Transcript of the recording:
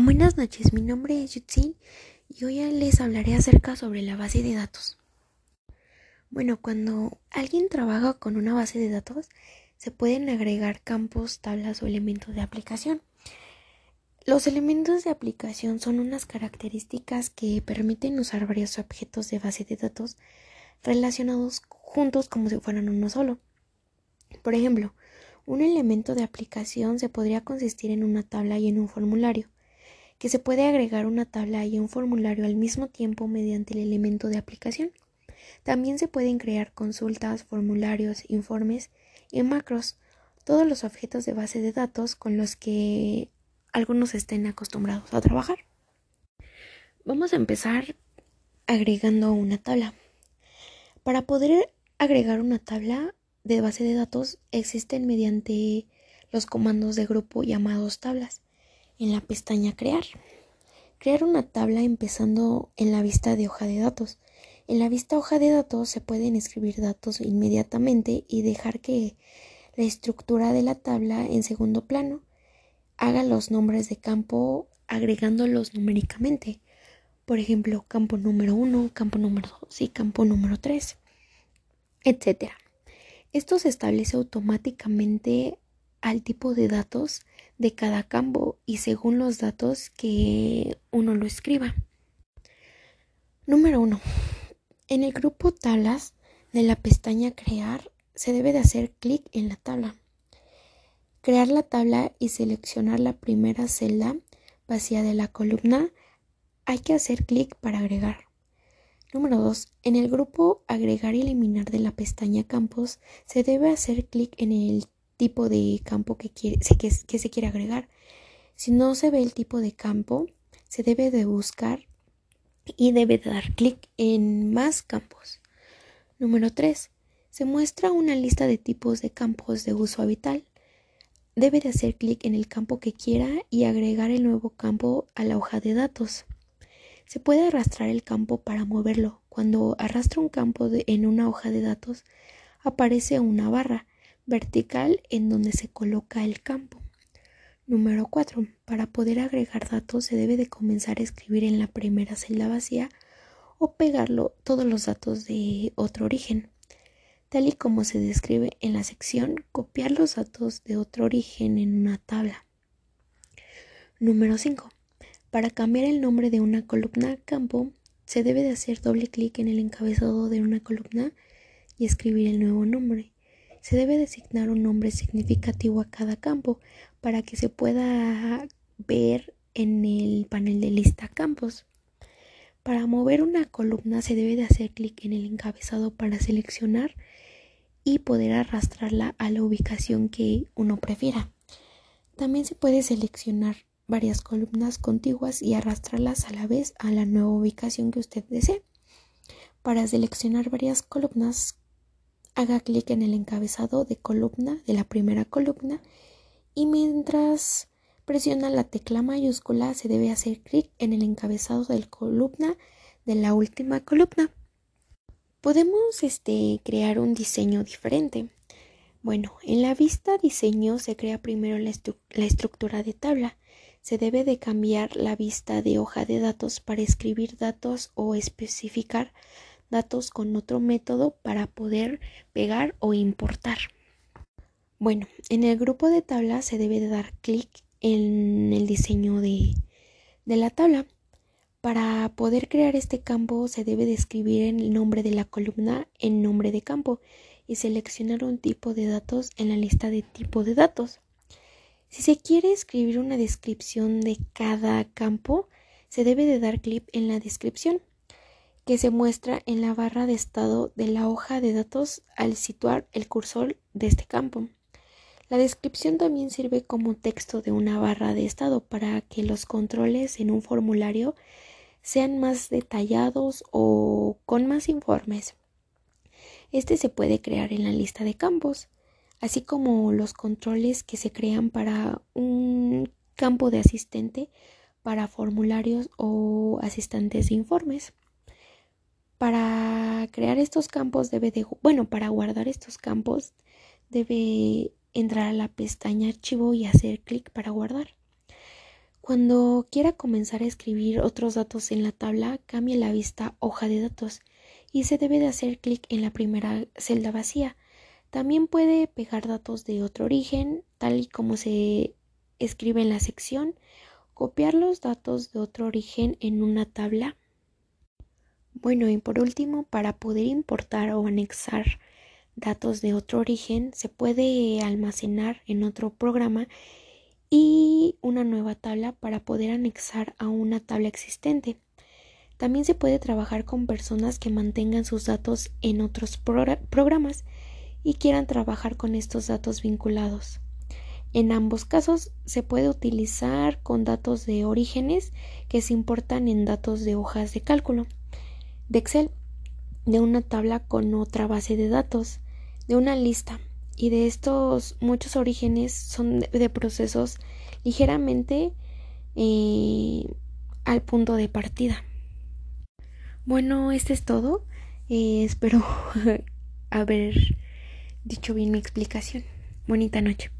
Buenas noches, mi nombre es Yutsin y hoy les hablaré acerca sobre la base de datos. Bueno, cuando alguien trabaja con una base de datos, se pueden agregar campos, tablas o elementos de aplicación. Los elementos de aplicación son unas características que permiten usar varios objetos de base de datos relacionados juntos como si fueran uno solo. Por ejemplo, un elemento de aplicación se podría consistir en una tabla y en un formulario que se puede agregar una tabla y un formulario al mismo tiempo mediante el elemento de aplicación. También se pueden crear consultas, formularios, informes y macros, todos los objetos de base de datos con los que algunos estén acostumbrados a trabajar. Vamos a empezar agregando una tabla. Para poder agregar una tabla de base de datos existen mediante los comandos de grupo llamados tablas en la pestaña Crear. Crear una tabla empezando en la vista de hoja de datos. En la vista hoja de datos se pueden escribir datos inmediatamente y dejar que la estructura de la tabla en segundo plano haga los nombres de campo agregándolos numéricamente. Por ejemplo, campo número 1, campo número 2 y campo número 3, etc. Esto se establece automáticamente al tipo de datos de cada campo y según los datos que uno lo escriba. Número 1. En el grupo tablas de la pestaña crear se debe de hacer clic en la tabla. Crear la tabla y seleccionar la primera celda vacía de la columna. Hay que hacer clic para agregar. Número 2. En el grupo agregar y eliminar de la pestaña campos se debe hacer clic en el tipo de campo que, se quiere agregar. Si no se ve el tipo de campo, se debe de buscar y debe de dar clic en más campos. Número 3. Se muestra una lista de tipos de campos de uso habitual. Debe de hacer clic en el campo que quiera y agregar el nuevo campo a la hoja de datos. Se puede arrastrar el campo para moverlo. Cuando arrastra un campo en una hoja de datos, aparece una barra vertical en donde se coloca el campo. Número 4. Para poder agregar datos se debe de comenzar a escribir en la primera celda vacía o pegarlo todos los datos de otro origen. Tal y como se describe en la sección, copiar los datos de otro origen en una tabla. Número 5. Para cambiar el nombre de una columna campo, se debe de hacer doble clic en el encabezado de una columna y escribir el nuevo nombre se debe designar un nombre significativo a cada campo para que se pueda ver en el panel de lista campos. Para mover una columna se debe de hacer clic en el encabezado para seleccionar y poder arrastrarla a la ubicación que uno prefiera. También se puede seleccionar varias columnas contiguas y arrastrarlas a la vez a la nueva ubicación que usted desee. Para seleccionar varias columnas haga clic en el encabezado de columna de la primera columna y mientras presiona la tecla mayúscula se debe hacer clic en el encabezado de columna de la última columna. Podemos este, crear un diseño diferente. Bueno, en la vista diseño se crea primero la, la estructura de tabla. Se debe de cambiar la vista de hoja de datos para escribir datos o especificar datos con otro método para poder pegar o importar. Bueno, en el grupo de tablas se debe de dar clic en el diseño de, de la tabla. Para poder crear este campo se debe de escribir el nombre de la columna en nombre de campo y seleccionar un tipo de datos en la lista de tipo de datos. Si se quiere escribir una descripción de cada campo, se debe de dar clic en la descripción que se muestra en la barra de estado de la hoja de datos al situar el cursor de este campo. La descripción también sirve como texto de una barra de estado para que los controles en un formulario sean más detallados o con más informes. Este se puede crear en la lista de campos, así como los controles que se crean para un campo de asistente para formularios o asistentes de informes. Para crear estos campos debe de, bueno, para guardar estos campos debe entrar a la pestaña archivo y hacer clic para guardar. Cuando quiera comenzar a escribir otros datos en la tabla, cambie la vista hoja de datos y se debe de hacer clic en la primera celda vacía. También puede pegar datos de otro origen, tal y como se escribe en la sección, copiar los datos de otro origen en una tabla. Bueno, y por último, para poder importar o anexar datos de otro origen, se puede almacenar en otro programa y una nueva tabla para poder anexar a una tabla existente. También se puede trabajar con personas que mantengan sus datos en otros programas y quieran trabajar con estos datos vinculados. En ambos casos se puede utilizar con datos de orígenes que se importan en datos de hojas de cálculo, de Excel, de una tabla con otra base de datos, de una lista y de estos muchos orígenes son de, procesos ligeramente eh, al punto de partida. Bueno, este es todo. Eh, espero haber dicho bien mi explicación. Bonita noche.